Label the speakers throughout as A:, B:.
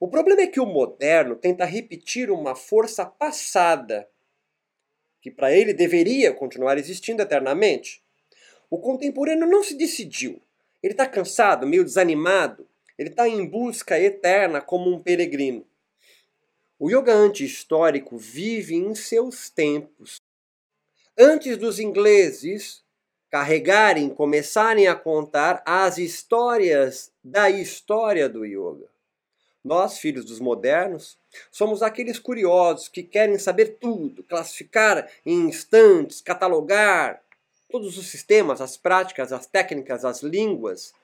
A: O problema é que o moderno tenta repetir uma força passada, que para ele deveria continuar existindo eternamente. O contemporâneo não se decidiu. Ele está cansado, meio desanimado. Ele está em busca eterna como um peregrino. O yoga anti-histórico vive em seus tempos. Antes dos ingleses carregarem, começarem a contar as histórias da história do yoga. Nós, filhos dos modernos, somos aqueles curiosos que querem saber tudo, classificar em instantes, catalogar todos os sistemas, as práticas, as técnicas, as línguas,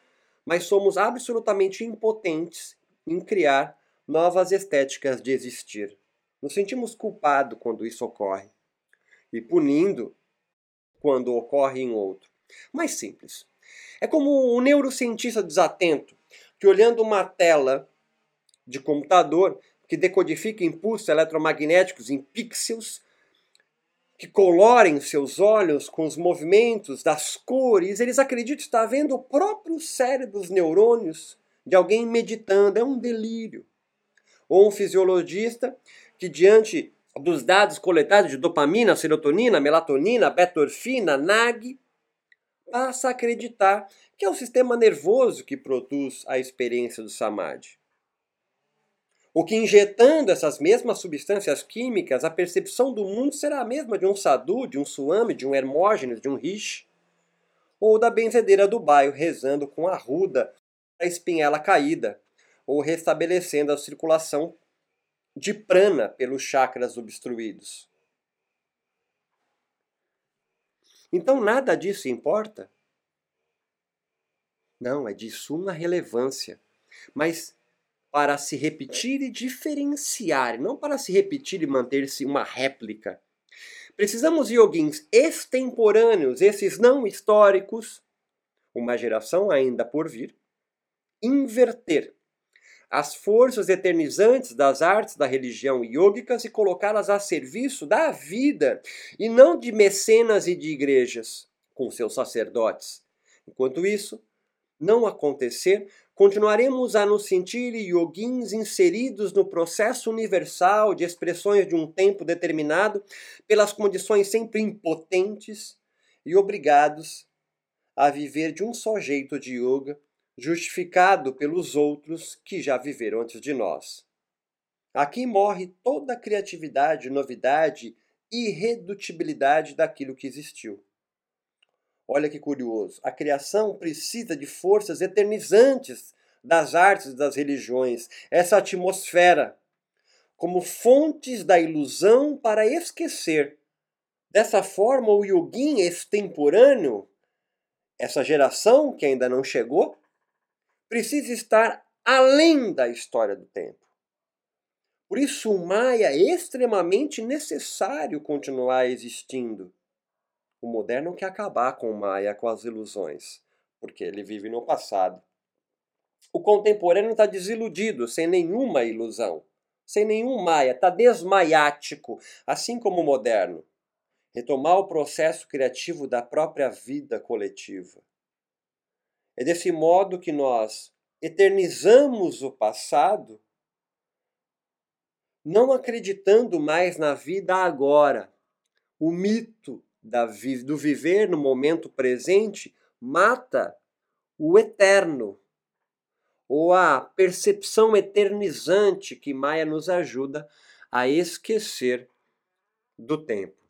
A: mas somos absolutamente impotentes em criar novas estéticas de existir. Nos sentimos culpados quando isso ocorre e punindo quando ocorre em outro. Mais simples. É como um neurocientista desatento que, olhando uma tela de computador que decodifica impulsos eletromagnéticos em pixels, que colorem seus olhos com os movimentos das cores, eles acreditam estar vendo o próprio cérebro, os neurônios de alguém meditando. É um delírio. Ou um fisiologista que, diante dos dados coletados de dopamina, serotonina, melatonina, betorfina, NAG, passa a acreditar que é o sistema nervoso que produz a experiência do samadhi. O que injetando essas mesmas substâncias químicas, a percepção do mundo será a mesma de um sadhu, de um suame, de um hermógenes, de um rishi, ou da benzedeira do bairro rezando com a ruda a espinhela caída, ou restabelecendo a circulação de prana pelos chakras obstruídos. Então nada disso importa? Não, é de suma relevância. Mas para se repetir e diferenciar, não para se repetir e manter-se uma réplica. Precisamos de yoguins extemporâneos, esses não históricos, uma geração ainda por vir, inverter as forças eternizantes das artes da religião yogicas e colocá-las a serviço da vida e não de mecenas e de igrejas com seus sacerdotes. Enquanto isso não acontecer, continuaremos a nos sentir yoguins inseridos no processo universal de expressões de um tempo determinado, pelas condições sempre impotentes e obrigados a viver de um só jeito de yoga, justificado pelos outros que já viveram antes de nós. Aqui morre toda a criatividade, novidade e irredutibilidade daquilo que existiu. Olha que curioso. A criação precisa de forças eternizantes das artes e das religiões, essa atmosfera, como fontes da ilusão para esquecer. Dessa forma, o yogin extemporâneo, essa geração que ainda não chegou, precisa estar além da história do tempo. Por isso, o Maia é extremamente necessário continuar existindo. Moderno quer acabar com o Maia, com as ilusões, porque ele vive no passado. O contemporâneo está desiludido, sem nenhuma ilusão, sem nenhum Maia, está desmaiático, assim como o moderno. Retomar o processo criativo da própria vida coletiva. É desse modo que nós eternizamos o passado, não acreditando mais na vida agora. O mito da, do viver no momento presente mata o eterno, ou a percepção eternizante que Maia nos ajuda a esquecer do tempo.